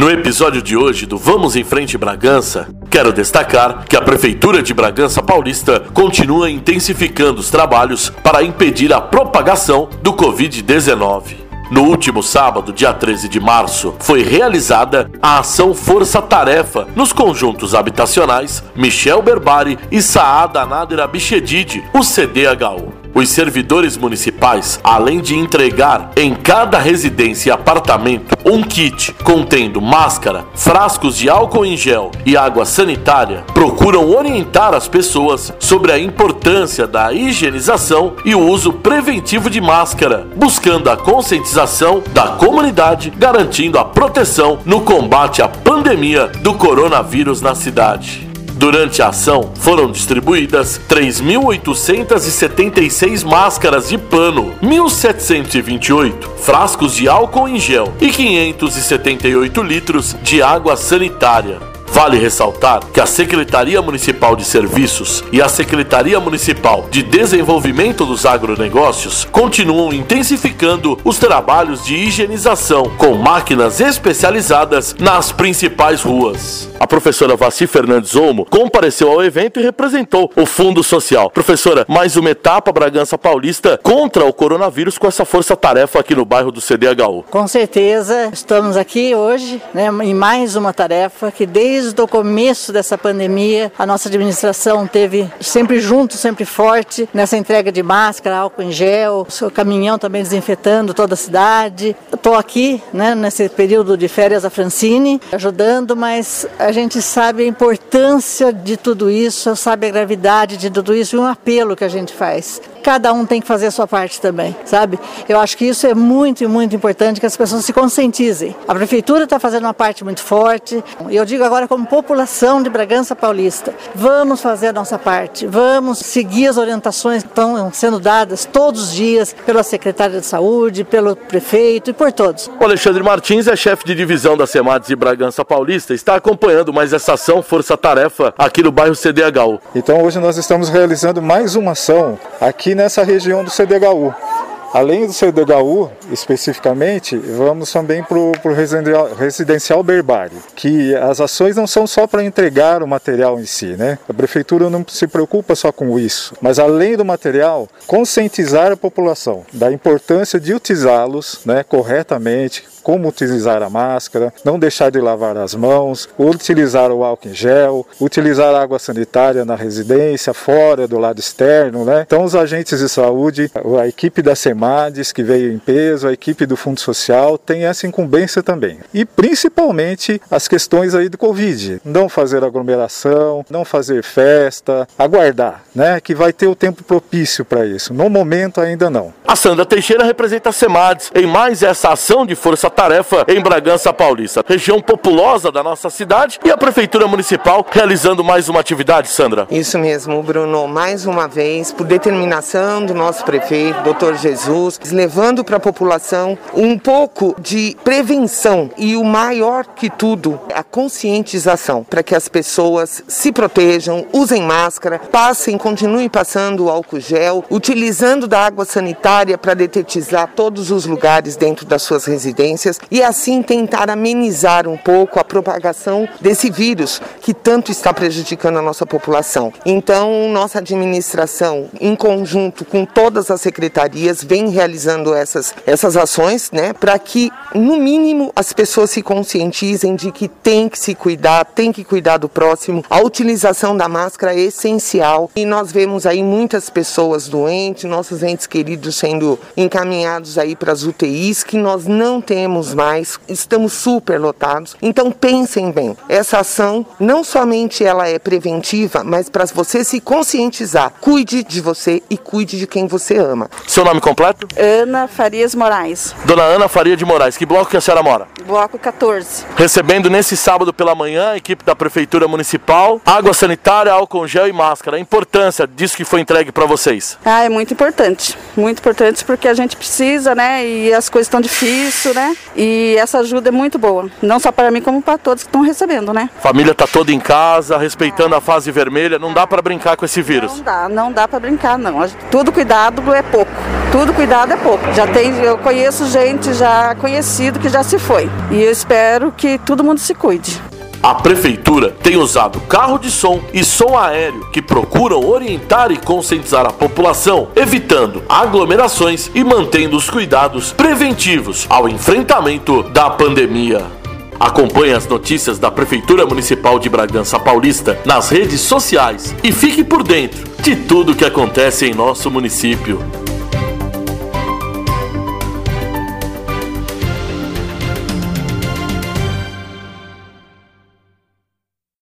No episódio de hoje do Vamos em Frente Bragança, quero destacar que a Prefeitura de Bragança Paulista continua intensificando os trabalhos para impedir a propagação do Covid-19. No último sábado, dia 13 de março, foi realizada a ação Força Tarefa nos conjuntos habitacionais Michel Berbari e Saada Nader Abichedid, o CDHU. Os servidores municipais, além de entregar em cada residência e apartamento um kit contendo máscara, frascos de álcool em gel e água sanitária, procuram orientar as pessoas sobre a importância da higienização e o uso preventivo de máscara, buscando a conscientização da comunidade, garantindo a proteção no combate à pandemia do coronavírus na cidade. Durante a ação, foram distribuídas 3.876 máscaras de pano, 1.728 frascos de álcool em gel e 578 litros de água sanitária. Vale ressaltar que a Secretaria Municipal de Serviços e a Secretaria Municipal de Desenvolvimento dos Agronegócios continuam intensificando os trabalhos de higienização com máquinas especializadas nas principais ruas. A professora Vassi Fernandes Olmo compareceu ao evento e representou o Fundo Social. Professora, mais uma etapa Bragança Paulista contra o coronavírus com essa força-tarefa aqui no bairro do CDHU. Com certeza, estamos aqui hoje né, em mais uma tarefa que desde desde o começo dessa pandemia, a nossa administração teve sempre junto, sempre forte nessa entrega de máscara, álcool em gel, o seu caminhão também desinfetando toda a cidade. Estou aqui, né, nesse período de férias a Francine, ajudando, mas a gente sabe a importância de tudo isso, sabe a gravidade de tudo isso e um apelo que a gente faz cada um tem que fazer a sua parte também, sabe? Eu acho que isso é muito e muito importante que as pessoas se conscientizem. A prefeitura está fazendo uma parte muito forte. E eu digo agora como população de Bragança Paulista, vamos fazer a nossa parte, vamos seguir as orientações que estão sendo dadas todos os dias pela secretária de saúde, pelo prefeito e por todos. O Alexandre Martins é chefe de divisão da SEMADES de Bragança Paulista, está acompanhando mais essa ação Força Tarefa aqui no bairro CDHU. Então hoje nós estamos realizando mais uma ação aqui aqui nessa região do CDHU. Além do CDHU, especificamente, vamos também para o residencial Berbari, que as ações não são só para entregar o material em si, né? A prefeitura não se preocupa só com isso, mas além do material, conscientizar a população da importância de utilizá-los né, corretamente, como utilizar a máscara, não deixar de lavar as mãos, utilizar o álcool em gel, utilizar água sanitária na residência, fora, do lado externo, né? Então os agentes de saúde, a equipe da SEMADES que veio em peso, a equipe do Fundo Social tem essa incumbência também. E principalmente as questões aí do Covid, não fazer aglomeração, não fazer festa, aguardar, né? Que vai ter o tempo propício para isso. No momento ainda não. A Sandra Teixeira representa a SEMADES em mais essa ação de força tarefa em Bragança Paulista, região populosa da nossa cidade, e a Prefeitura Municipal realizando mais uma atividade, Sandra. Isso mesmo, Bruno, mais uma vez, por determinação do nosso prefeito, doutor Jesus, levando para a população um pouco de prevenção e o maior que tudo, a conscientização, para que as pessoas se protejam, usem máscara, passem, continuem passando o álcool gel, utilizando da água sanitária para detetizar todos os lugares dentro das suas residências e assim tentar amenizar um pouco a propagação desse vírus que tanto está prejudicando a nossa população. Então, nossa administração, em conjunto com todas as secretarias, vem realizando essas, essas ações, né, para que, no mínimo, as pessoas se conscientizem de que tem que se cuidar, tem que cuidar do próximo. A utilização da máscara é essencial e nós vemos aí muitas pessoas doentes, nossos entes queridos sendo encaminhados aí para as UTIs que nós não temos temos mais, estamos super lotados. Então pensem bem, essa ação não somente ela é preventiva, mas para você se conscientizar, cuide de você e cuide de quem você ama. Seu nome completo? Ana Farias Moraes. Dona Ana Faria de Moraes, que bloco que a senhora mora? Bloco 14. Recebendo nesse sábado pela manhã a equipe da Prefeitura Municipal, água sanitária, álcool gel e máscara. A importância disso que foi entregue para vocês? Ah, é muito importante. Muito importante porque a gente precisa, né? E as coisas estão difíceis, né? E essa ajuda é muito boa, não só para mim, como para todos que estão recebendo, né? Família tá toda em casa, respeitando a fase vermelha, não dá para brincar com esse vírus. Não dá, não dá para brincar, não. Tudo cuidado é pouco. Tudo cuidado é pouco. Já tem, eu conheço gente, já conheci conhecido que já se foi. E eu espero que todo mundo se cuide. A prefeitura tem usado carro de som e som aéreo que procuram orientar e conscientizar a população, evitando aglomerações e mantendo os cuidados preventivos ao enfrentamento da pandemia. Acompanhe as notícias da Prefeitura Municipal de Bragança Paulista nas redes sociais e fique por dentro de tudo que acontece em nosso município.